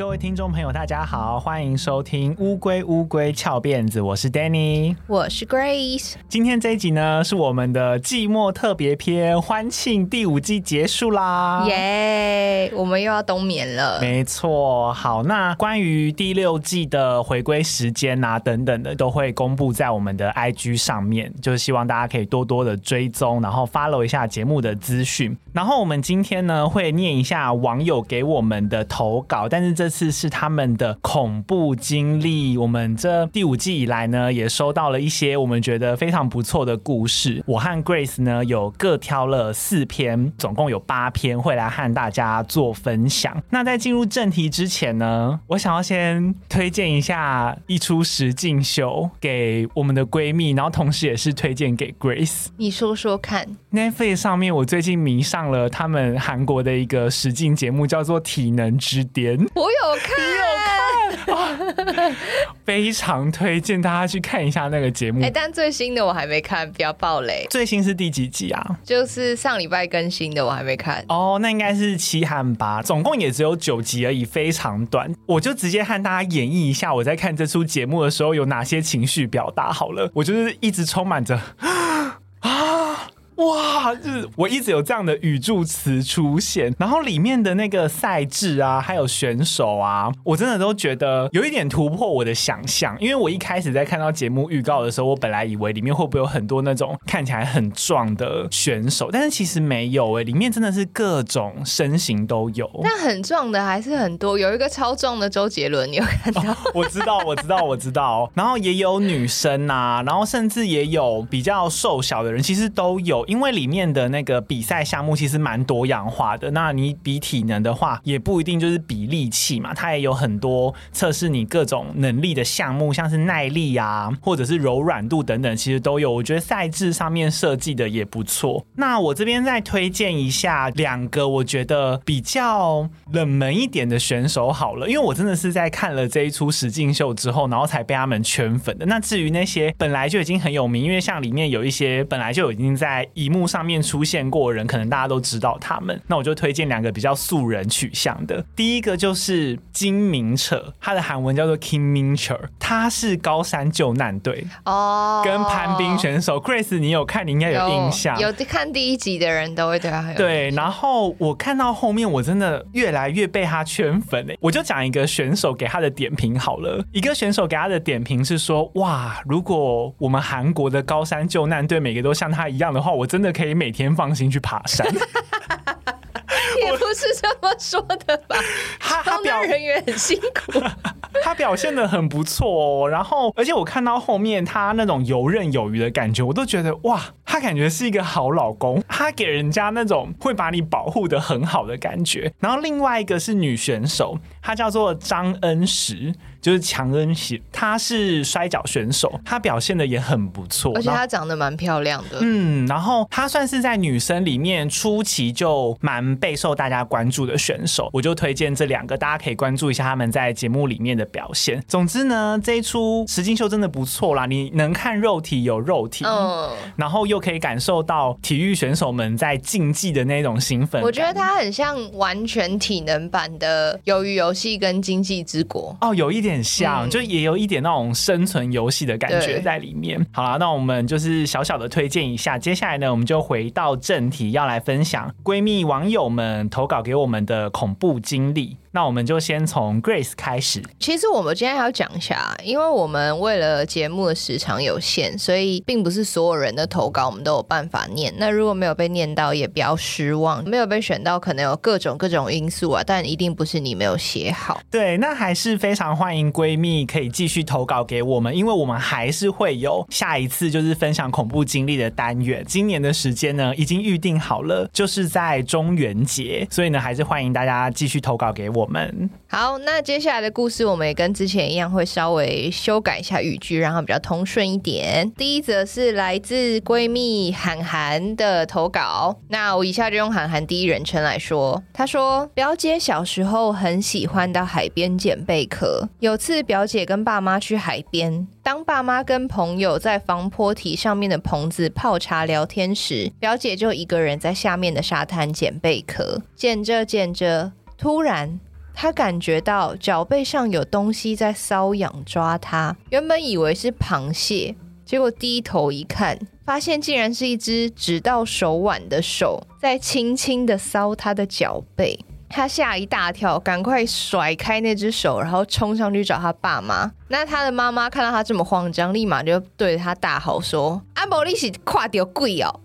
各位听众朋友，大家好，欢迎收听《乌龟乌龟翘辫子》，我是 Danny，我是 Grace。今天这一集呢，是我们的寂寞特别篇，欢庆第五季结束啦！耶，我们又要冬眠了。没错，好，那关于第六季的回归时间啊等等的，都会公布在我们的 IG 上面，就是希望大家可以多多的追踪，然后 follow 一下节目的资讯。然后我们今天呢，会念一下网友给我们的投稿，但是这次是他们的恐怖经历。我们这第五季以来呢，也收到了一些我们觉得非常不错的故事。我和 Grace 呢，有各挑了四篇，总共有八篇，会来和大家做分享。那在进入正题之前呢，我想要先推荐一下一出实境秀给我们的闺蜜，然后同时也是推荐给 Grace。你说说看，Netflix 上面我最近迷上了他们韩国的一个实境节目，叫做《体能之巅》。我有看。有看非常推荐大家去看一下那个节目。哎，但最新的我还没看，不要暴雷。最新是第几集啊？就是上礼拜更新的，我还没看。哦，那应该是七和八，总共也只有九集而已，非常短。我就直接和大家演绎一下我在看这出节目的时候有哪些情绪表达好了。我就是一直充满着啊。哇，就是我一直有这样的语助词出现，然后里面的那个赛制啊，还有选手啊，我真的都觉得有一点突破我的想象。因为我一开始在看到节目预告的时候，我本来以为里面会不会有很多那种看起来很壮的选手，但是其实没有诶、欸，里面真的是各种身形都有。但很壮的还是很多，有一个超壮的周杰伦，你有看到？哦，我知道，我知道，我知道。然后也有女生啊，然后甚至也有比较瘦小的人，其实都有。因为里面的那个比赛项目其实蛮多样化的，那你比体能的话，也不一定就是比力气嘛，它也有很多测试你各种能力的项目，像是耐力啊，或者是柔软度等等，其实都有。我觉得赛制上面设计的也不错。那我这边再推荐一下两个我觉得比较冷门一点的选手好了，因为我真的是在看了这一出实境秀之后，然后才被他们圈粉的。那至于那些本来就已经很有名，因为像里面有一些本来就已经在荧幕上。面出现过的人，可能大家都知道他们。那我就推荐两个比较素人取向的。第一个就是金明澈，他的韩文叫做 Kim Min-cheol，他是高山救难队哦，跟攀冰选手。Grace，你有看？你应该有印象。有，有看第一集的人都会对他很有对。然后我看到后面，我真的越来越被他圈粉哎。我就讲一个选手给他的点评好了。一个选手给他的点评是说：哇，如果我们韩国的高山救难队每个都像他一样的话，我真的可以。每天放心去爬山，也不是这么说的吧？他他表人员很辛苦，他表现的很不错哦。然后，而且我看到后面他那种游刃有余的感觉，我都觉得哇，他感觉是一个好老公，他给人家那种会把你保护的很好的感觉。然后，另外一个是女选手，她叫做张恩石。就是强恩熙，她是摔跤选手，她表现的也很不错，而且她长得蛮漂亮的。嗯，然后她算是在女生里面初期就蛮备受大家关注的选手，我就推荐这两个，大家可以关注一下他们在节目里面的表现。总之呢，这一出实境秀真的不错啦，你能看肉体有肉体，嗯，然后又可以感受到体育选手们在竞技的那种兴奋。我觉得它很像完全体能版的《鱿鱼游戏》跟《经济之国》哦，有一点。点像，就也有一点那种生存游戏的感觉在里面。好啦，那我们就是小小的推荐一下。接下来呢，我们就回到正题，要来分享闺蜜网友们投稿给我们的恐怖经历。那我们就先从 Grace 开始。其实我们今天还要讲一下，因为我们为了节目的时长有限，所以并不是所有人的投稿我们都有办法念。那如果没有被念到，也不要失望。没有被选到，可能有各种各种因素啊，但一定不是你没有写好。对，那还是非常欢迎闺蜜可以继续投稿给我们，因为我们还是会有下一次就是分享恐怖经历的单元。今年的时间呢，已经预定好了，就是在中元节，所以呢，还是欢迎大家继续投稿给我。我们好，那接下来的故事我们也跟之前一样，会稍微修改一下语句，让它比较通顺一点。第一则是来自闺蜜韩寒的投稿，那我以下就用韩寒第一人称来说。她说，表姐小时候很喜欢到海边捡贝壳，有次表姐跟爸妈去海边，当爸妈跟朋友在防波堤上面的棚子泡茶聊天时，表姐就一个人在下面的沙滩捡贝壳，捡着捡着，突然。她感觉到脚背上有东西在搔痒抓他，原本以为是螃蟹，结果低头一看，发现竟然是一只只到手腕的手在轻轻的搔他的脚背。他吓一大跳，赶快甩开那只手，然后冲上去找他爸妈。那他的妈妈看到他这么慌张，立马就对着他大吼说：“阿伯，你是跨掉鬼哦！”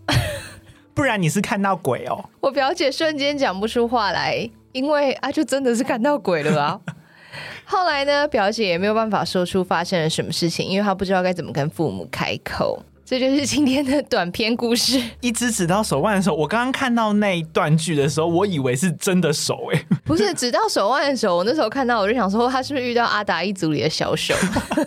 不然你是看到鬼哦！我表姐瞬间讲不出话来，因为啊，就真的是看到鬼了啊。后来呢，表姐也没有办法说出发生了什么事情，因为她不知道该怎么跟父母开口。这就是今天的短篇故事。一只指到手腕的时候，我刚刚看到那一段剧的时候，我以为是真的手哎，不是指到手腕的时候，我那时候看到我就想说，他是不是遇到阿达一族里的小手？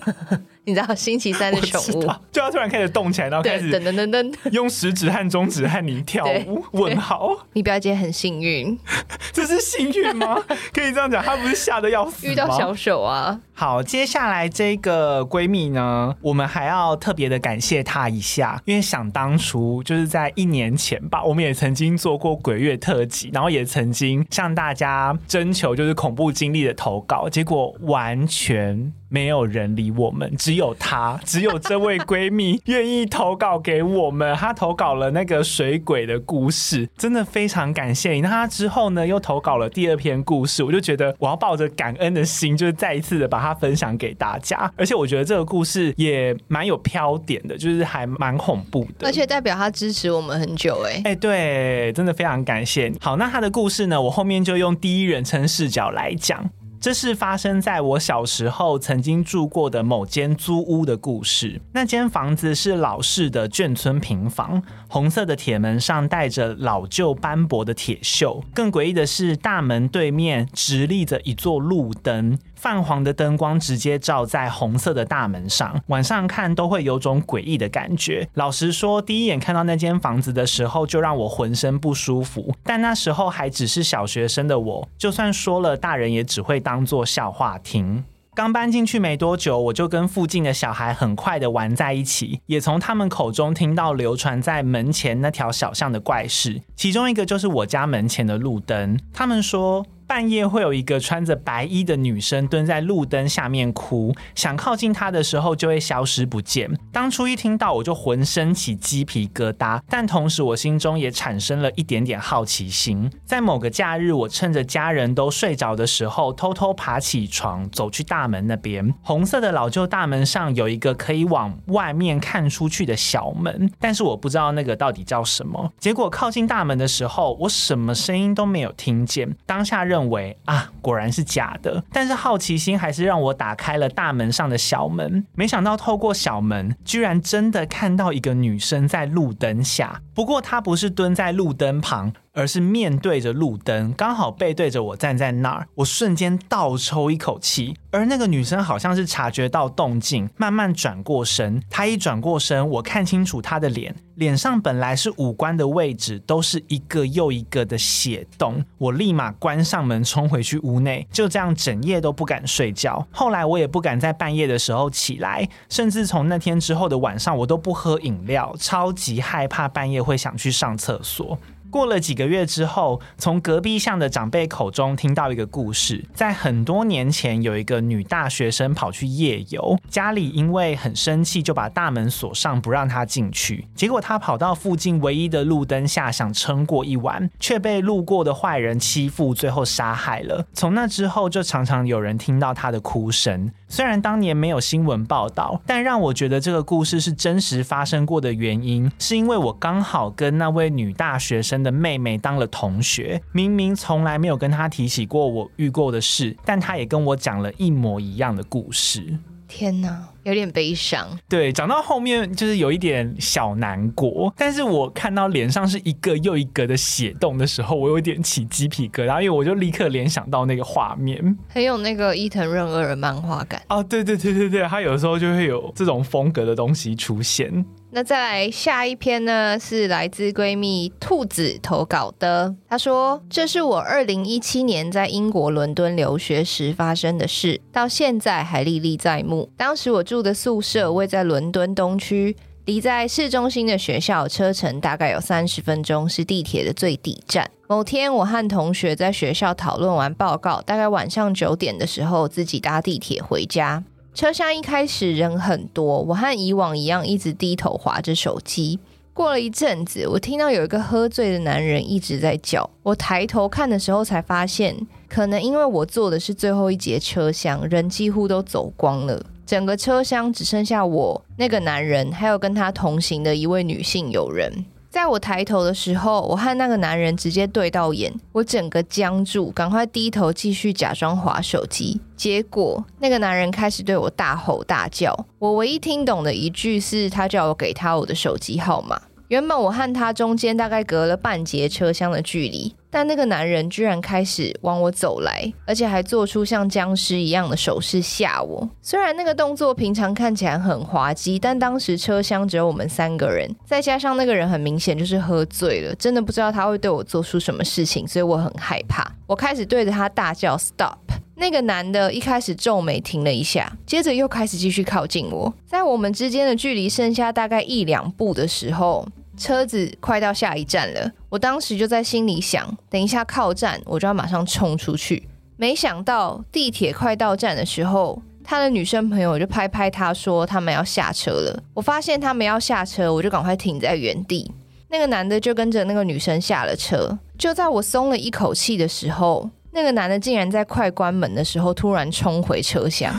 你知道星期三的宠物，就要突然开始动起来，然后开始噔噔噔噔，用食指和中指和你跳舞。问号，你表姐很幸运，这是幸运吗？可以这样讲，她不是吓得要死，遇到小手啊。好，接下来这个闺蜜呢，我们还要特别的感谢她一下，因为想当初就是在一年前吧，我们也曾经做过鬼月特辑，然后也曾经向大家征求就是恐怖经历的投稿，结果完全。没有人理我们，只有她，只有这位闺蜜愿意投稿给我们。她投稿了那个水鬼的故事，真的非常感谢你。那她之后呢，又投稿了第二篇故事，我就觉得我要抱着感恩的心，就是再一次的把它分享给大家。而且我觉得这个故事也蛮有飘点的，就是还蛮恐怖的，而且代表她支持我们很久。哎哎，对，真的非常感谢你。好，那她的故事呢，我后面就用第一人称视角来讲。这是发生在我小时候曾经住过的某间租屋的故事。那间房子是老式的眷村平房，红色的铁门上带着老旧斑驳的铁锈。更诡异的是，大门对面直立着一座路灯。泛黄的灯光直接照在红色的大门上，晚上看都会有种诡异的感觉。老实说，第一眼看到那间房子的时候，就让我浑身不舒服。但那时候还只是小学生的我，就算说了，大人也只会当作笑话听。刚搬进去没多久，我就跟附近的小孩很快的玩在一起，也从他们口中听到流传在门前那条小巷的怪事。其中一个就是我家门前的路灯，他们说。半夜会有一个穿着白衣的女生蹲在路灯下面哭，想靠近她的时候就会消失不见。当初一听到我就浑身起鸡皮疙瘩，但同时我心中也产生了一点点好奇心。在某个假日，我趁着家人都睡着的时候，偷偷爬起床，走去大门那边。红色的老旧大门上有一个可以往外面看出去的小门，但是我不知道那个到底叫什么。结果靠近大门的时候，我什么声音都没有听见。当下认。认为啊，果然是假的。但是好奇心还是让我打开了大门上的小门。没想到透过小门，居然真的看到一个女生在路灯下。不过她不是蹲在路灯旁。而是面对着路灯，刚好背对着我站在那儿，我瞬间倒抽一口气。而那个女生好像是察觉到动静，慢慢转过身。她一转过身，我看清楚她的脸，脸上本来是五官的位置都是一个又一个的血洞。我立马关上门，冲回去屋内，就这样整夜都不敢睡觉。后来我也不敢在半夜的时候起来，甚至从那天之后的晚上，我都不喝饮料，超级害怕半夜会想去上厕所。过了几个月之后，从隔壁巷的长辈口中听到一个故事，在很多年前，有一个女大学生跑去夜游，家里因为很生气，就把大门锁上，不让她进去。结果她跑到附近唯一的路灯下，想撑过一晚，却被路过的坏人欺负，最后杀害了。从那之后，就常常有人听到她的哭声。虽然当年没有新闻报道，但让我觉得这个故事是真实发生过的原因，是因为我刚好跟那位女大学生的妹妹当了同学，明明从来没有跟她提起过我遇过的事，但她也跟我讲了一模一样的故事。天哪，有点悲伤。对，讲到后面就是有一点小难过，但是我看到脸上是一个又一个的血洞的时候，我有点起鸡皮疙瘩，因为我就立刻联想到那个画面，很有那个伊藤润二的漫画感。哦，对对对对对，他有时候就会有这种风格的东西出现。那再来下一篇呢，是来自闺蜜兔子投稿的。她说：“这是我二零一七年在英国伦敦留学时发生的事，到现在还历历在目。当时我住的宿舍位在伦敦东区。”离在市中心的学校车程大概有三十分钟，是地铁的最底站。某天，我和同学在学校讨论完报告，大概晚上九点的时候，自己搭地铁回家。车厢一开始人很多，我和以往一样一直低头划着手机。过了一阵子，我听到有一个喝醉的男人一直在叫。我抬头看的时候，才发现，可能因为我坐的是最后一节车厢，人几乎都走光了，整个车厢只剩下我、那个男人，还有跟他同行的一位女性友人。在我抬头的时候，我和那个男人直接对到眼，我整个僵住，赶快低头继续假装划手机。结果那个男人开始对我大吼大叫，我唯一听懂的一句是他叫我给他我的手机号码。原本我和他中间大概隔了半节车厢的距离，但那个男人居然开始往我走来，而且还做出像僵尸一样的手势吓我。虽然那个动作平常看起来很滑稽，但当时车厢只有我们三个人，再加上那个人很明显就是喝醉了，真的不知道他会对我做出什么事情，所以我很害怕。我开始对着他大叫 “stop”。那个男的一开始皱眉停了一下，接着又开始继续靠近我。在我们之间的距离剩下大概一两步的时候，车子快到下一站了，我当时就在心里想，等一下靠站，我就要马上冲出去。没想到地铁快到站的时候，他的女生朋友就拍拍他说他们要下车了。我发现他们要下车，我就赶快停在原地。那个男的就跟着那个女生下了车。就在我松了一口气的时候，那个男的竟然在快关门的时候突然冲回车厢。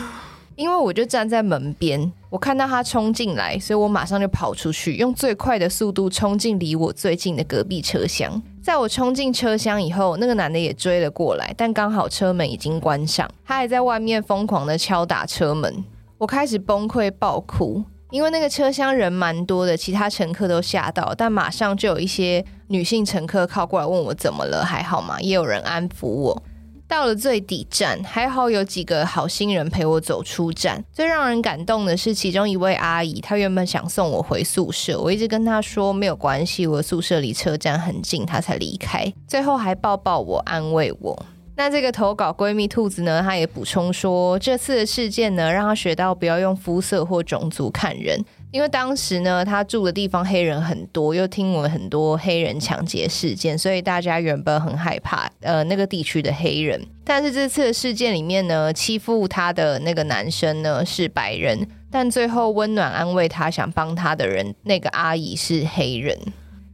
因为我就站在门边，我看到他冲进来，所以我马上就跑出去，用最快的速度冲进离我最近的隔壁车厢。在我冲进车厢以后，那个男的也追了过来，但刚好车门已经关上，他还在外面疯狂的敲打车门。我开始崩溃爆哭，因为那个车厢人蛮多的，其他乘客都吓到，但马上就有一些女性乘客靠过来问我怎么了，还好吗？也有人安抚我。到了最底站，还好有几个好心人陪我走出站。最让人感动的是，其中一位阿姨，她原本想送我回宿舍，我一直跟她说没有关系，我宿舍离车站很近，她才离开。最后还抱抱我，安慰我。那这个投稿闺蜜兔子呢，她也补充说，这次的事件呢，让她学到不要用肤色或种族看人。因为当时呢，他住的地方黑人很多，又听闻很多黑人抢劫事件，所以大家原本很害怕呃那个地区的黑人。但是这次的事件里面呢，欺负他的那个男生呢是白人，但最后温暖安慰他、想帮他的人，那个阿姨是黑人。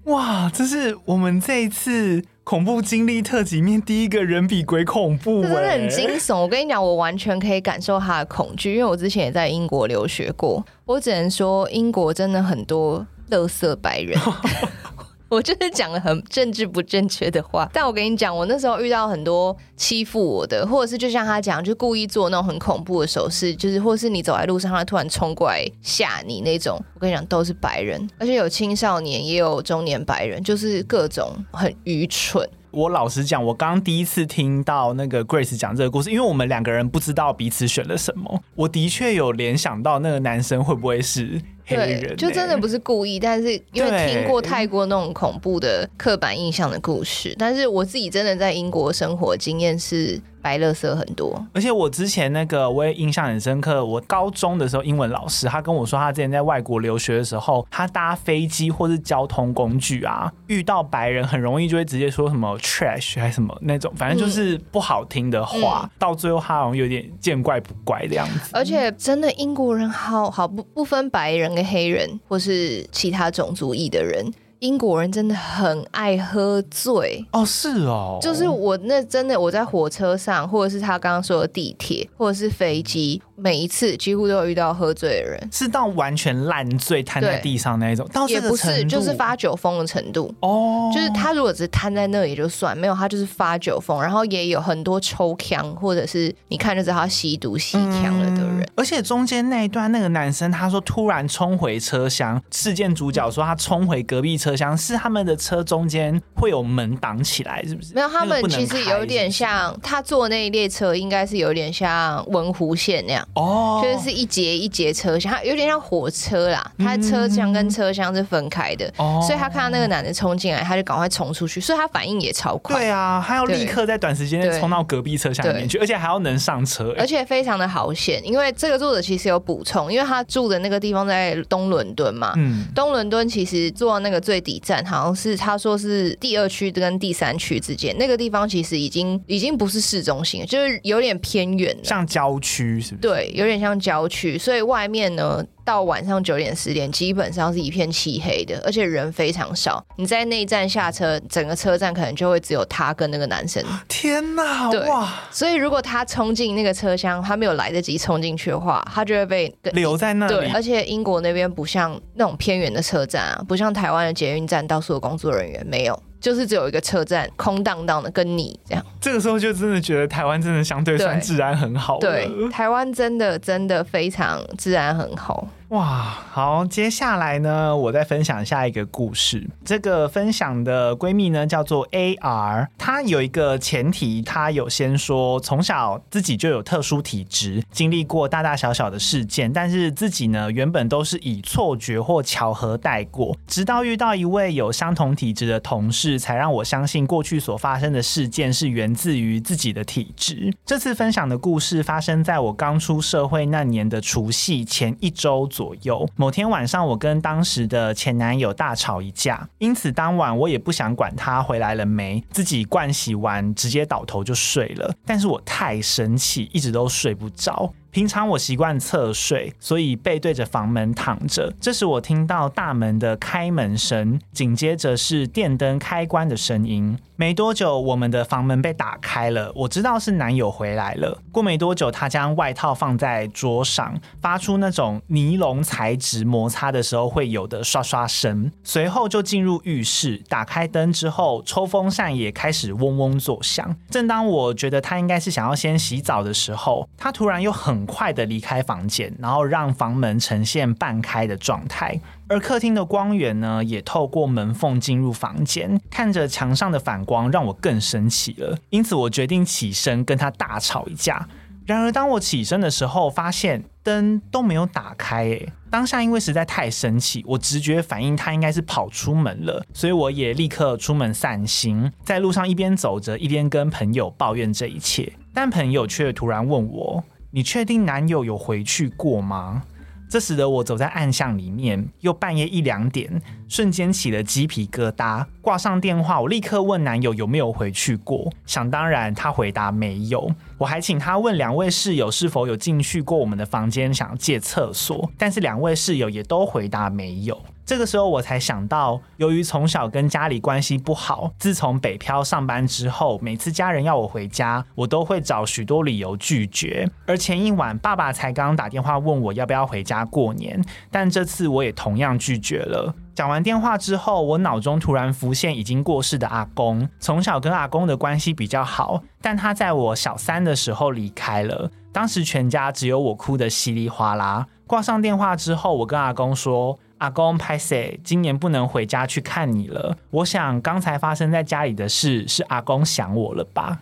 哇，这是我们这一次。恐怖经历特辑面第一个人比鬼恐怖，真的很惊悚。我跟你讲，我完全可以感受他的恐惧，因为我之前也在英国留学过。我只能说，英国真的很多乐色白人。我就是讲了很政治不正确的话，但我跟你讲，我那时候遇到很多欺负我的，或者是就像他讲，就故意做那种很恐怖的手势，就是或是你走在路上，他突然冲过来吓你那种。我跟你讲，都是白人，而且有青少年，也有中年白人，就是各种很愚蠢。我老实讲，我刚第一次听到那个 Grace 讲这个故事，因为我们两个人不知道彼此选了什么，我的确有联想到那个男生会不会是。黑人欸、对，就真的不是故意，但是因为听过太过那种恐怖的刻板印象的故事，但是我自己真的在英国生活经验是。白乐色很多，而且我之前那个我也印象很深刻。我高中的时候，英文老师他跟我说，他之前在外国留学的时候，他搭飞机或是交通工具啊，遇到白人很容易就会直接说什么 trash 还是什么那种，反正就是不好听的话。嗯、到最后他好像有点见怪不怪的样子。而且真的英国人好好不不分白人跟黑人或是其他种族裔的人。英国人真的很爱喝醉哦，是哦，就是我那真的我在火车上，或者是他刚刚说的地铁，或者是飞机。每一次几乎都有遇到喝醉的人，是到完全烂醉瘫在地上那一种，到也不是，就是发酒疯的程度哦。就是他如果只是瘫在那也就算，没有他就是发酒疯，然后也有很多抽枪，或者是你看就知道他吸毒吸枪了的人。嗯。而且中间那一段那个男生他说突然冲回车厢，事件主角说他冲回隔壁车厢，是他们的车中间会有门挡起来，是不是？没有，他们其实有点像他坐那一列车，应该是有点像文湖线那样。哦，就是一节一节车厢，它有点像火车啦，它车厢跟车厢是分开的，哦，所以他看到那个男的冲进来，他就赶快冲出去，所以他反应也超快。对啊，他要立刻在短时间内冲到隔壁车厢里面去，而且还要能上车，而且非常的好险，因为这个作者其实有补充，因为他住的那个地方在东伦敦嘛，嗯，东伦敦其实坐那个最底站好像是他说是第二区跟第三区之间，那个地方其实已经已经不是市中心，就是有点偏远，像郊区是不是？对，有点像郊区，所以外面呢。到晚上九点十点，基本上是一片漆黑的，而且人非常少。你在那一站下车，整个车站可能就会只有他跟那个男生。天哪！对哇！所以如果他冲进那个车厢，他没有来得及冲进去的话，他就会被留在那里。对，而且英国那边不像那种偏远的车站啊，不像台湾的捷运站，到处有工作人员没有。就是只有一个车站空荡荡的，跟你这样。这个时候就真的觉得台湾真的相对算治安很好。对，台湾真的真的非常治安很好。哇，好，接下来呢，我再分享下一个故事。这个分享的闺蜜呢，叫做 AR，她有一个前提，她有先说从小自己就有特殊体质，经历过大大小小的事件，但是自己呢，原本都是以错觉或巧合带过，直到遇到一位有相同体质的同事，才让我相信过去所发生的事件是源自于自己的体质。这次分享的故事发生在我刚出社会那年的除夕前一周左右，某天晚上，我跟当时的前男友大吵一架，因此当晚我也不想管他回来了没，自己灌洗完直接倒头就睡了。但是我太生气，一直都睡不着。平常我习惯侧睡，所以背对着房门躺着。这时我听到大门的开门声，紧接着是电灯开关的声音。没多久，我们的房门被打开了，我知道是男友回来了。过没多久，他将外套放在桌上，发出那种尼龙材质摩擦的时候会有的刷刷声。随后就进入浴室，打开灯之后，抽风扇也开始嗡嗡作响。正当我觉得他应该是想要先洗澡的时候，他突然又很快的离开房间，然后让房门呈现半开的状态。而客厅的光源呢，也透过门缝进入房间，看着墙上的反光，让我更生气了。因此，我决定起身跟他大吵一架。然而，当我起身的时候，发现灯都没有打开。诶，当下因为实在太生气，我直觉反应他应该是跑出门了，所以我也立刻出门散心。在路上一边走着，一边跟朋友抱怨这一切。但朋友却突然问我：“你确定男友有回去过吗？”这使得我走在暗巷里面，又半夜一两点，瞬间起了鸡皮疙瘩。挂上电话，我立刻问男友有没有回去过。想当然，他回答没有。我还请他问两位室友是否有进去过我们的房间，想借厕所，但是两位室友也都回答没有。这个时候我才想到，由于从小跟家里关系不好，自从北漂上班之后，每次家人要我回家，我都会找许多理由拒绝。而前一晚，爸爸才刚打电话问我要不要回家过年，但这次我也同样拒绝了。讲完电话之后，我脑中突然浮现已经过世的阿公。从小跟阿公的关系比较好，但他在我小三的时候离开了，当时全家只有我哭得稀里哗啦。挂上电话之后，我跟阿公说。阿公拍谢，今年不能回家去看你了。我想刚才发生在家里的事，是阿公想我了吧？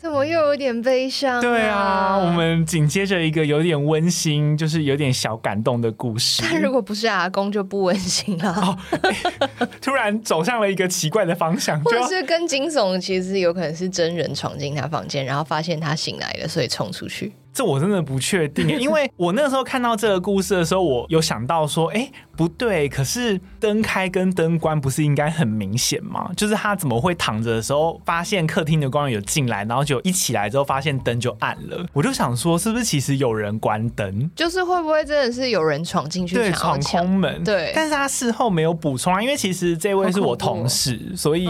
怎么又有点悲伤啊？对啊，我们紧接着一个有点温馨，就是有点小感动的故事。但如果不是阿公，就不温馨了。哦欸，突然走向了一个奇怪的方向，或者是跟惊悚，其实有可能是真人闯进他房间，然后发现他醒来了，所以冲出去。这我真的不确定，因为我那个时候看到这个故事的时候，我有想到说，哎，不对，可是灯开跟灯关不是应该很明显吗？就是他怎么会躺着的时候发现客厅的光有进来，然后就一起来之后发现灯就暗了？我就想说，是不是其实有人关灯？就是会不会真的是有人闯进去对，闯空门？对，但是他事后没有补充啊，因为其实这位是我同事，所以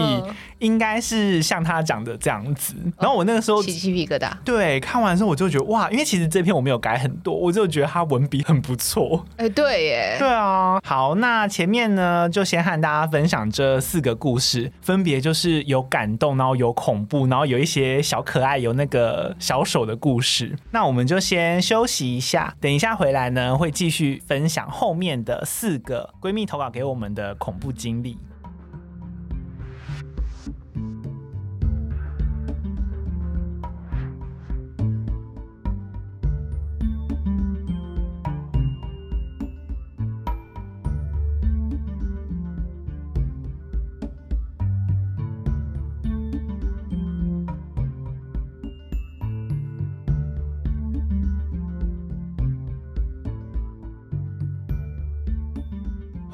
应该是像他讲的这样子。然后我那个时候起鸡皮疙瘩，对，看完之后我就觉得哇。因为其实这篇我没有改很多，我就觉得他文笔很不错。哎、欸，对耶，对啊。好，那前面呢，就先和大家分享这四个故事，分别就是有感动，然后有恐怖，然后有一些小可爱，有那个小手的故事。那我们就先休息一下，等一下回来呢，会继续分享后面的四个闺蜜投稿给我们的恐怖经历。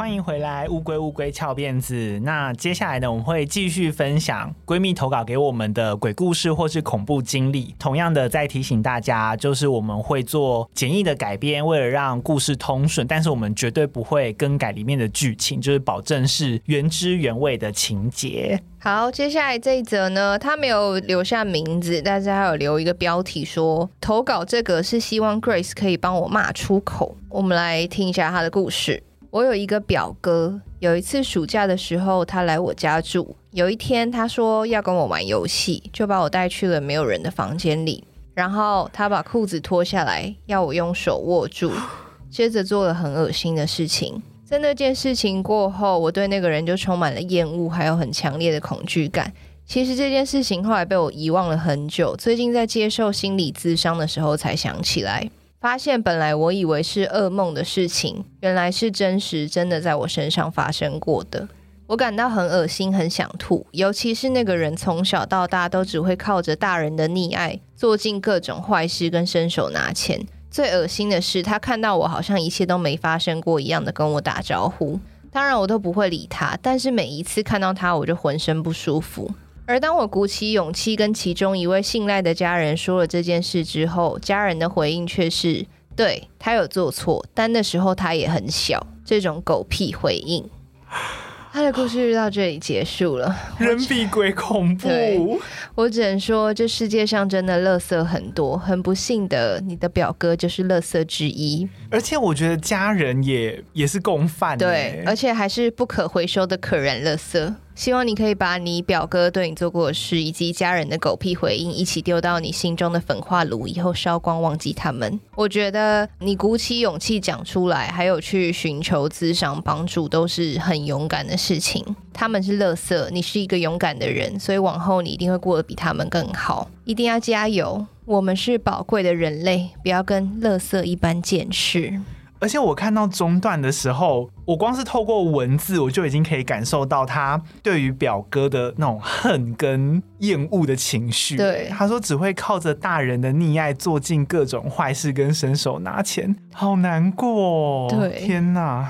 欢迎回来，乌龟乌龟翘辫子。那接下来呢，我们会继续分享闺蜜投稿给我们的鬼故事或是恐怖经历。同样的，再提醒大家，就是我们会做简易的改编，为了让故事通顺，但是我们绝对不会更改里面的剧情，就是保证是原汁原味的情节。好，接下来这一则呢，他没有留下名字，但是他有留一个标题说投稿这个是希望 Grace 可以帮我骂出口。我们来听一下他的故事。我有一个表哥，有一次暑假的时候，他来我家住。有一天，他说要跟我玩游戏，就把我带去了没有人的房间里。然后他把裤子脱下来，要我用手握住，接着做了很恶心的事情。在那件事情过后，我对那个人就充满了厌恶，还有很强烈的恐惧感。其实这件事情后来被我遗忘了很久，最近在接受心理咨商的时候才想起来。发现本来我以为是噩梦的事情，原来是真实，真的在我身上发生过的。我感到很恶心，很想吐。尤其是那个人从小到大都只会靠着大人的溺爱，做尽各种坏事跟伸手拿钱。最恶心的是，他看到我好像一切都没发生过一样的跟我打招呼。当然我都不会理他，但是每一次看到他，我就浑身不舒服。而当我鼓起勇气跟其中一位信赖的家人说了这件事之后，家人的回应却是：对，他有做错，但那时候他也很小。这种狗屁回应。他的故事就到这里结束了。人比鬼恐怖。我只能说，这世界上真的垃圾很多。很不幸的，你的表哥就是垃圾之一。而且我觉得家人也也是共犯。对，而且还是不可回收的可燃垃圾。希望你可以把你表哥对你做过的事，以及家人的狗屁回应，一起丢到你心中的焚化炉，以后烧光，忘记他们。我觉得你鼓起勇气讲出来，还有去寻求咨商帮助，都是很勇敢的事情。他们是垃圾，你是一个勇敢的人，所以往后你一定会过得比他们更好。一定要加油！我们是宝贵的人类，不要跟垃圾一般见识。而且我看到中段的时候，我光是透过文字，我就已经可以感受到他对于表哥的那种恨跟厌恶的情绪。对，他说只会靠着大人的溺爱做尽各种坏事跟伸手拿钱，好难过哦。对，天哪！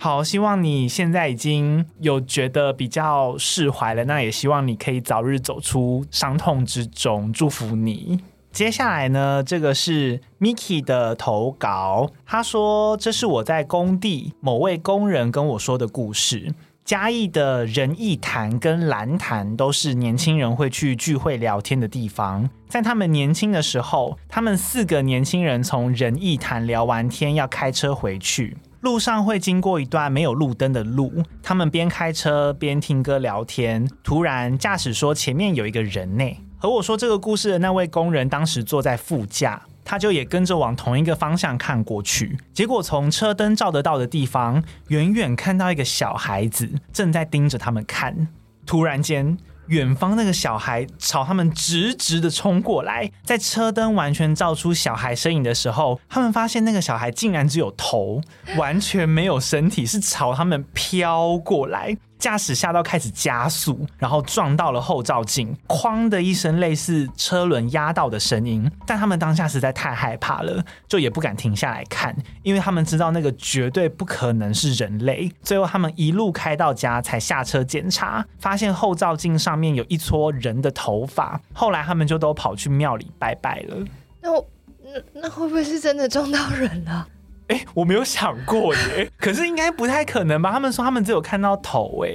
好，希望你现在已经有觉得比较释怀了，那也希望你可以早日走出伤痛之中，祝福你。接下来呢，这个是 Miki 的投稿。他说：“这是我在工地某位工人跟我说的故事。嘉义的仁义潭跟兰潭都是年轻人会去聚会聊天的地方。在他们年轻的时候，他们四个年轻人从仁义潭聊完天，要开车回去，路上会经过一段没有路灯的路。他们边开车边听歌聊天，突然驾驶说前面有一个人呢。”和我说这个故事的那位工人当时坐在副驾，他就也跟着往同一个方向看过去。结果从车灯照得到的地方，远远看到一个小孩子正在盯着他们看。突然间，远方那个小孩朝他们直直的冲过来。在车灯完全照出小孩身影的时候，他们发现那个小孩竟然只有头，完全没有身体，是朝他们飘过来。驾驶下到开始加速，然后撞到了后照镜，哐的一声类似车轮压到的声音。但他们当下实在太害怕了，就也不敢停下来看，因为他们知道那个绝对不可能是人类。最后他们一路开到家才下车检查，发现后照镜上面有一撮人的头发。后来他们就都跑去庙里拜拜了。那那那会不会是真的撞到人了？哎、欸，我没有想过耶，可是应该不太可能吧？他们说他们只有看到头，哎，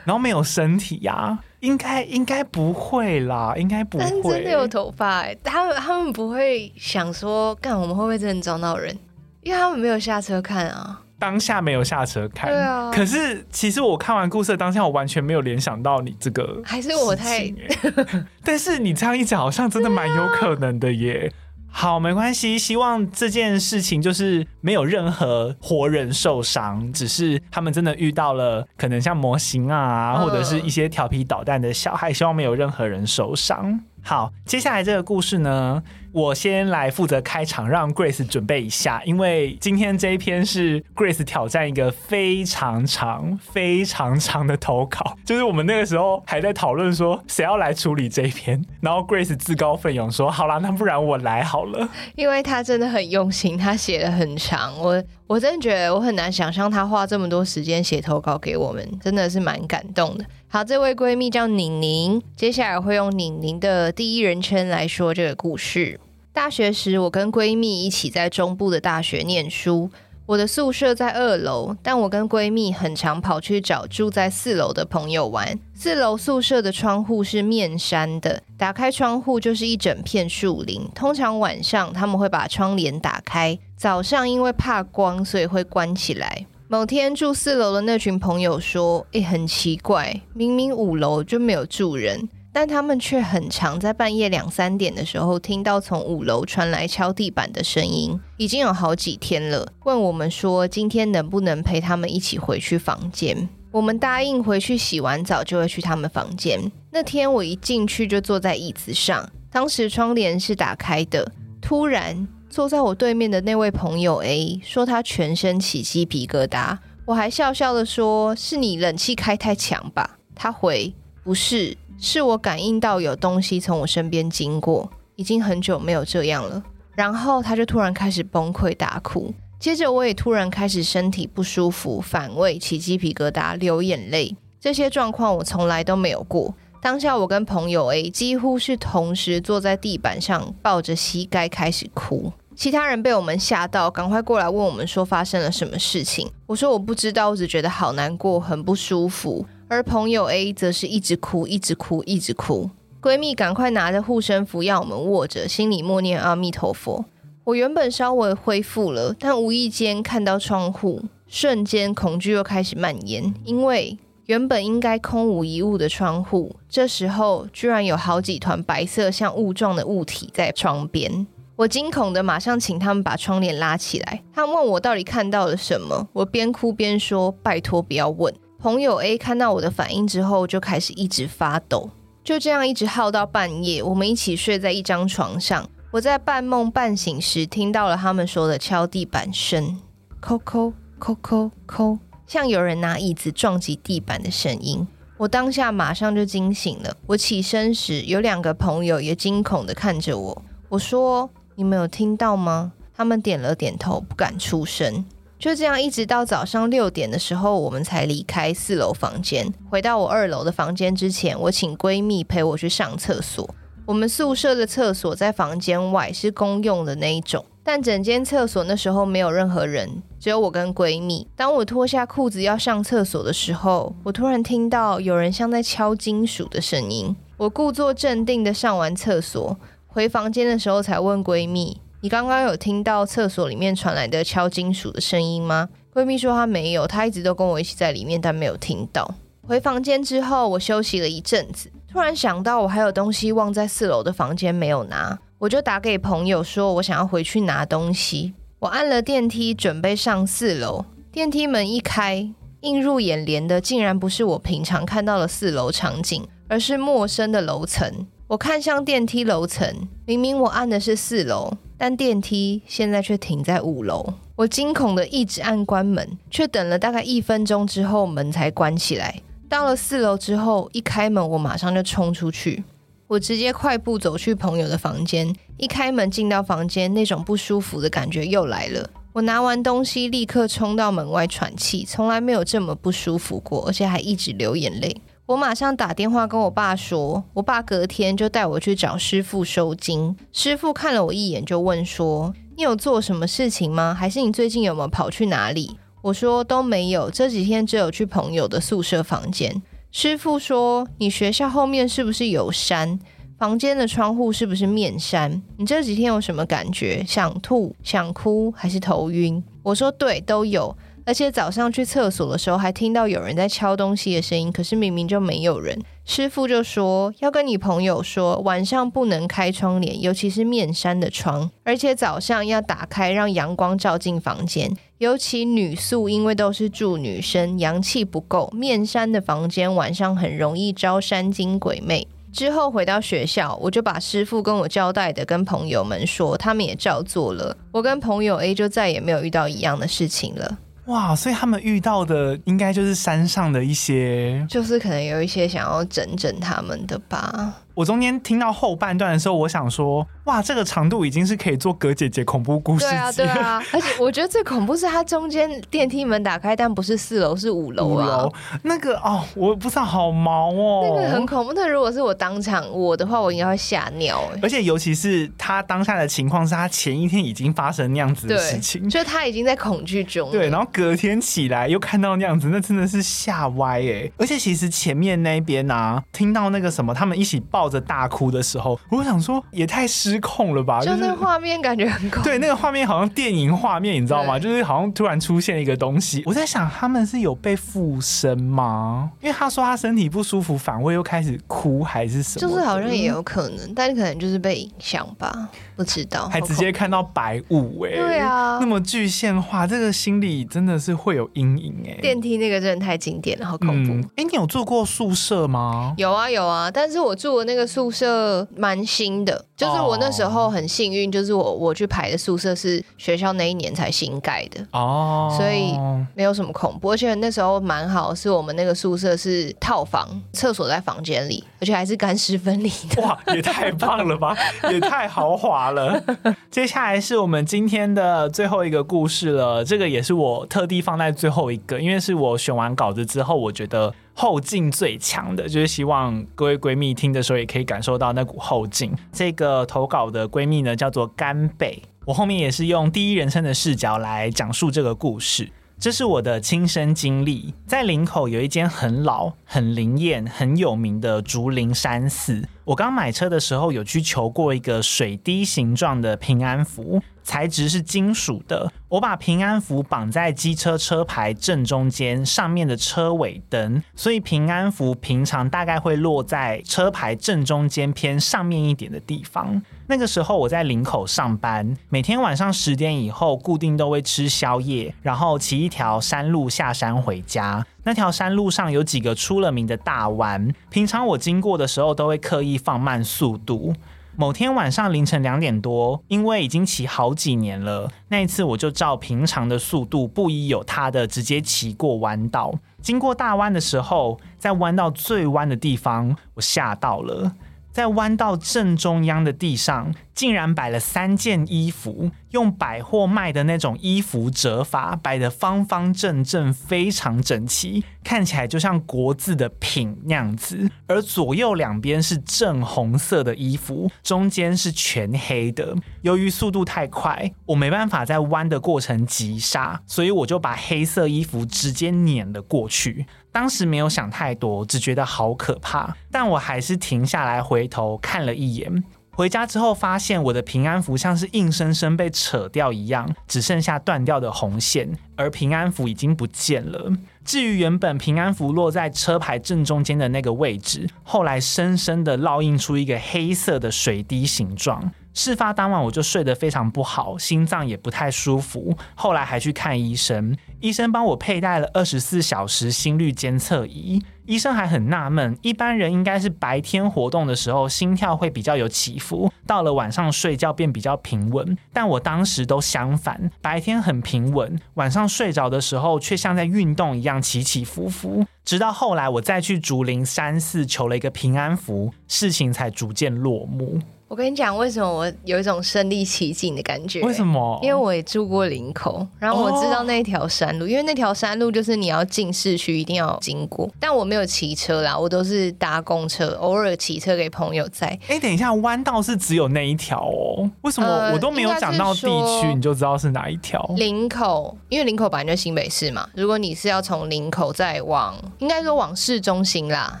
然后没有身体呀、啊，应该应该不会啦，应该不会。但真的有头发，哎，他们他们不会想说，干我们会不会真的撞到人？因为他们没有下车看啊，当下没有下车看，对啊。可是其实我看完故事的当下，我完全没有联想到你这个，还是我太…… 但是你这样一讲，好像真的蛮有可能的耶。好，没关系。希望这件事情就是没有任何活人受伤，只是他们真的遇到了可能像模型啊，或者是一些调皮捣蛋的小孩。希望没有任何人受伤。好，接下来这个故事呢，我先来负责开场，让 Grace 准备一下，因为今天这一篇是 Grace 挑战一个非常长、非常长的投稿，就是我们那个时候还在讨论说谁要来处理这一篇，然后 Grace 自告奋勇说：“好啦，那不然我来好了。”因为他真的很用心，他写的很长，我我真的觉得我很难想象他花这么多时间写投稿给我们，真的是蛮感动的。好，这位闺蜜叫宁宁，接下来会用宁宁的第一人称来说这个故事。大学时，我跟闺蜜一起在中部的大学念书，我的宿舍在二楼，但我跟闺蜜很常跑去找住在四楼的朋友玩。四楼宿舍的窗户是面山的，打开窗户就是一整片树林。通常晚上他们会把窗帘打开，早上因为怕光，所以会关起来。某天住四楼的那群朋友说：“诶，很奇怪，明明五楼就没有住人，但他们却很常在半夜两三点的时候听到从五楼传来敲地板的声音，已经有好几天了。问我们说今天能不能陪他们一起回去房间？我们答应回去洗完澡就会去他们房间。那天我一进去就坐在椅子上，当时窗帘是打开的，突然。”坐在我对面的那位朋友 A 说他全身起鸡皮疙瘩，我还笑笑的说：“是你冷气开太强吧？”他回：“不是，是我感应到有东西从我身边经过，已经很久没有这样了。”然后他就突然开始崩溃大哭，接着我也突然开始身体不舒服、反胃、起鸡皮疙瘩、流眼泪，这些状况我从来都没有过。当下我跟朋友 A 几乎是同时坐在地板上，抱着膝盖开始哭。其他人被我们吓到，赶快过来问我们说发生了什么事情。我说我不知道，我只觉得好难过，很不舒服。而朋友 A 则是一直哭，一直哭，一直哭。闺蜜赶快拿着护身符要我们握着，心里默念阿弥陀佛。我原本稍微恢复了，但无意间看到窗户，瞬间恐惧又开始蔓延。因为原本应该空无一物的窗户，这时候居然有好几团白色像雾状的物体在窗边。我惊恐的马上请他们把窗帘拉起来。他们问我到底看到了什么，我边哭边说：“拜托不要问。”朋友 A 看到我的反应之后，就开始一直发抖。就这样一直耗到半夜，我们一起睡在一张床上。我在半梦半醒时，听到了他们说的敲地板声，叩叩叩叩叩，像有人拿椅子撞击地板的声音。我当下马上就惊醒了。我起身时，有两个朋友也惊恐的看着我。我说。你们有听到吗？他们点了点头，不敢出声。就这样，一直到早上六点的时候，我们才离开四楼房间，回到我二楼的房间之前，我请闺蜜陪我去上厕所。我们宿舍的厕所在房间外，是公用的那一种，但整间厕所那时候没有任何人，只有我跟闺蜜。当我脱下裤子要上厕所的时候，我突然听到有人像在敲金属的声音。我故作镇定的上完厕所。回房间的时候才问闺蜜：“你刚刚有听到厕所里面传来的敲金属的声音吗？”闺蜜说她没有，她一直都跟我一起在里面，但没有听到。回房间之后，我休息了一阵子，突然想到我还有东西忘在四楼的房间没有拿，我就打给朋友说我想要回去拿东西。我按了电梯，准备上四楼。电梯门一开，映入眼帘的竟然不是我平常看到的四楼场景，而是陌生的楼层。我看向电梯楼层，明明我按的是四楼，但电梯现在却停在五楼。我惊恐的一直按关门，却等了大概一分钟之后，门才关起来。到了四楼之后，一开门，我马上就冲出去。我直接快步走去朋友的房间，一开门进到房间，那种不舒服的感觉又来了。我拿完东西，立刻冲到门外喘气，从来没有这么不舒服过，而且还一直流眼泪。我马上打电话跟我爸说，我爸隔天就带我去找师傅收金。师傅看了我一眼，就问说：“你有做什么事情吗？还是你最近有没有跑去哪里？”我说：“都没有，这几天只有去朋友的宿舍房间。”师傅说：“你学校后面是不是有山？房间的窗户是不是面山？你这几天有什么感觉？想吐、想哭，还是头晕？”我说：“对，都有。”而且早上去厕所的时候，还听到有人在敲东西的声音，可是明明就没有人。师傅就说要跟你朋友说，晚上不能开窗帘，尤其是面山的窗，而且早上要打开，让阳光照进房间。尤其女宿，因为都是住女生，阳气不够，面山的房间晚上很容易招山精鬼魅。之后回到学校，我就把师傅跟我交代的跟朋友们说，他们也照做了。我跟朋友 A 就再也没有遇到一样的事情了。哇，所以他们遇到的应该就是山上的一些，就是可能有一些想要整整他们的吧。我中间听到后半段的时候，我想说，哇，这个长度已经是可以做葛姐姐恐怖故事。对啊，对啊，而且我觉得最恐怖是它中间电梯门打开，但不是四楼，是五楼啊。五楼那个哦，我不知道，好毛哦。那个很恐怖。那如果是我当场我的话，我应该会吓尿。而且尤其是他当下的情况是他前一天已经发生那样子的事情，就他已经在恐惧中。对，然后隔天起来又看到那样子，那真的是吓歪哎。而且其实前面那边啊，听到那个什么，他们一起抱着大哭的时候，我想说也太失控了吧！就是画面感觉很恐怖。对，那个画面好像电影画面，你知道吗？就是好像突然出现一个东西。我在想，他们是有被附身吗？因为他说他身体不舒服，反胃又开始哭，还是什么？就是好像也有可能，但是可能就是被影响吧，不知道。还直接看到白雾哎、欸，对啊，那么具象化，这个心里真的是会有阴影哎、欸。电梯那个真的太经典了，好恐怖。哎、嗯，你有住过宿舍吗？有啊有啊，但是我住的那个宿。舍蛮新的，就是我那时候很幸运，就是我我去排的宿舍是学校那一年才新盖的哦，所以没有什么恐怖，而且那时候蛮好，是我们那个宿舍是套房，厕所在房间里，而且还是干湿分离的。哇，也太棒了吧，也太豪华了。接下来是我们今天的最后一个故事了，这个也是我特地放在最后一个，因为是我选完稿子之后，我觉得。后劲最强的，就是希望各位闺蜜听的时候也可以感受到那股后劲。这个投稿的闺蜜呢，叫做甘贝。我后面也是用第一人称的视角来讲述这个故事。这是我的亲身经历，在林口有一间很老、很灵验、很有名的竹林山寺。我刚买车的时候有去求过一个水滴形状的平安符。材质是金属的，我把平安符绑在机车车牌正中间，上面的车尾灯，所以平安符平常大概会落在车牌正中间偏上面一点的地方。那个时候我在林口上班，每天晚上十点以后固定都会吃宵夜，然后骑一条山路下山回家。那条山路上有几个出了名的大弯，平常我经过的时候都会刻意放慢速度。某天晚上凌晨两点多，因为已经骑好几年了，那一次我就照平常的速度，不宜有他的直接骑过弯道。经过大弯的时候，在弯道最弯的地方，我吓到了。在弯道正中央的地上，竟然摆了三件衣服，用百货卖的那种衣服折法摆得方方正正，非常整齐，看起来就像国字的品那样子。而左右两边是正红色的衣服，中间是全黑的。由于速度太快，我没办法在弯的过程急刹，所以我就把黑色衣服直接碾了过去。当时没有想太多，只觉得好可怕，但我还是停下来回头看了一眼。回家之后，发现我的平安符像是硬生生被扯掉一样，只剩下断掉的红线，而平安符已经不见了。至于原本平安符落在车牌正中间的那个位置，后来深深的烙印出一个黑色的水滴形状。事发当晚我就睡得非常不好，心脏也不太舒服，后来还去看医生，医生帮我佩戴了二十四小时心率监测仪。医生还很纳闷，一般人应该是白天活动的时候心跳会比较有起伏，到了晚上睡觉便比较平稳，但我当时都相反，白天很平稳，晚上睡着的时候却像在运动一样起起伏伏。直到后来我再去竹林山寺求了一个平安符，事情才逐渐落幕。我跟你讲，为什么我有一种身临其境的感觉？为什么？因为我也住过林口，然后我知道那条山路，哦、因为那条山路就是你要进市区一定要经过。但我没有骑车啦，我都是搭公车，偶尔骑车给朋友在。哎，等一下，弯道是只有那一条哦？为什么我都没有讲到地区，你就知道是哪一条？林口，因为林口本来就新北市嘛。如果你是要从林口再往，应该说往市中心啦，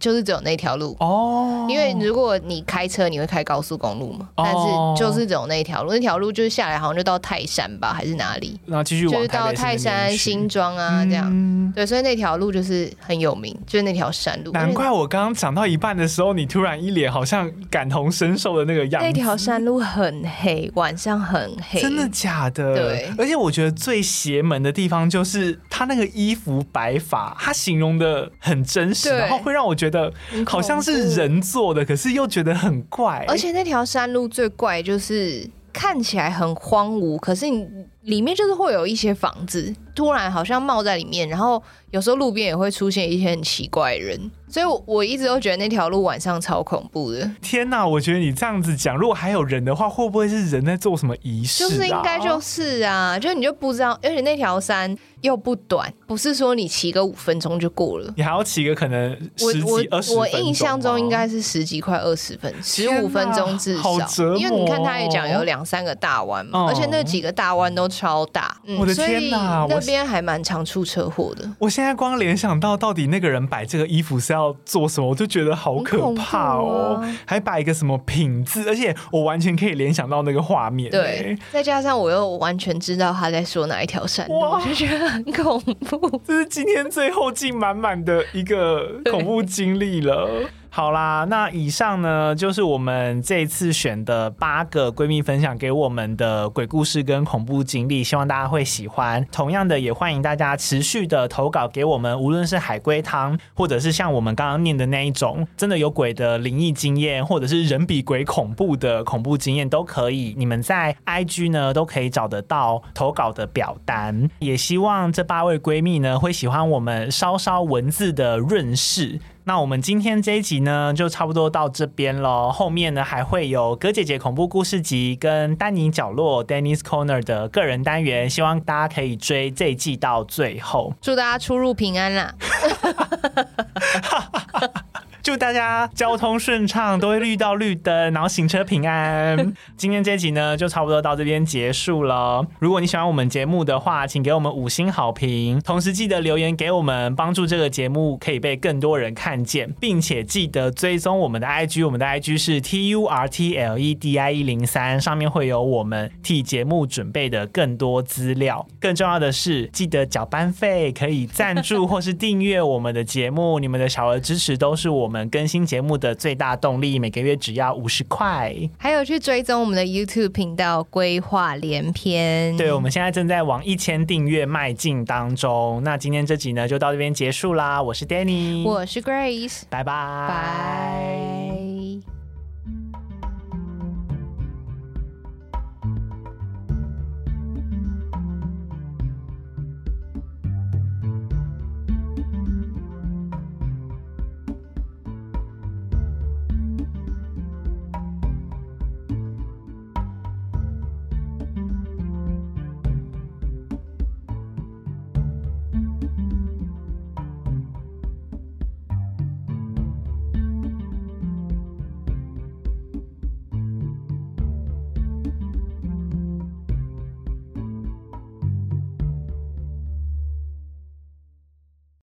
就是只有那条路哦。因为如果你开车，你会开高速。公路嘛，但是就是走那条路，那条路就是下来好像就到泰山吧，还是哪里？然后继续就是到泰山新庄啊，这样。嗯、对，所以那条路就是很有名，就是那条山路。难怪我刚刚讲到一半的时候，你突然一脸好像感同身受的那个样子。那条山路很黑，晚上很黑，真的假的？对。而且我觉得最邪门的地方就是他那个衣服白法，他形容的很真实，然后会让我觉得好像是人做的，可是又觉得很怪。而且那条条山路最怪就是看起来很荒芜，可是你里面就是会有一些房子突然好像冒在里面，然后有时候路边也会出现一些很奇怪的人。所以，我我一直都觉得那条路晚上超恐怖的。天哪！我觉得你这样子讲，如果还有人的话，会不会是人在做什么仪式啊？就是应该就是啊，就你就不知道，而且那条山又不短，不是说你骑个五分钟就过了，你还要骑个可能十几二十。我印象中应该是十几块二十分，十五分钟至少。因为你看他也讲有两三个大弯嘛，嗯、而且那几个大弯都超大。嗯、我的天哪！那边还蛮常出车祸的我。现在光联想到，到底那个人摆这个衣服是要。做什么，我就觉得好可怕哦！啊、还摆一个什么品字，而且我完全可以联想到那个画面。对，再加上我又完全知道他在说哪一条山，哇我就觉得很恐怖。这是今天最后劲满满的一个恐怖经历了。好啦，那以上呢就是我们这次选的八个闺蜜分享给我们的鬼故事跟恐怖经历，希望大家会喜欢。同样的，也欢迎大家持续的投稿给我们，无论是海龟汤，或者是像我们刚刚念的那一种真的有鬼的灵异经验，或者是人比鬼恐怖的恐怖经验都可以。你们在 IG 呢都可以找得到投稿的表单。也希望这八位闺蜜呢会喜欢我们稍稍文字的润饰。那我们今天这一集呢，就差不多到这边了。后面呢，还会有葛姐姐恐怖故事集跟丹尼角落 Danny's Corner 的个人单元，希望大家可以追这一季到最后。祝大家出入平安啦！祝大家交通顺畅，都会遇到绿灯，然后行车平安。今天这集呢，就差不多到这边结束了。如果你喜欢我们节目的话，请给我们五星好评，同时记得留言给我们，帮助这个节目可以被更多人看见，并且记得追踪我们的 IG，我们的 IG 是 T U R T L E D I 一零三，上面会有我们替节目准备的更多资料。更重要的是，记得缴班费，可以赞助或是订阅我们的节目，你们的小额支持都是我们。我们更新节目的最大动力，每个月只要五十块。还有去追踪我们的 YouTube 频道“规划连篇”。对，我们现在正在往一千订阅迈进当中。那今天这集呢，就到这边结束啦。我是 Danny，我是 Grace，拜拜。拜。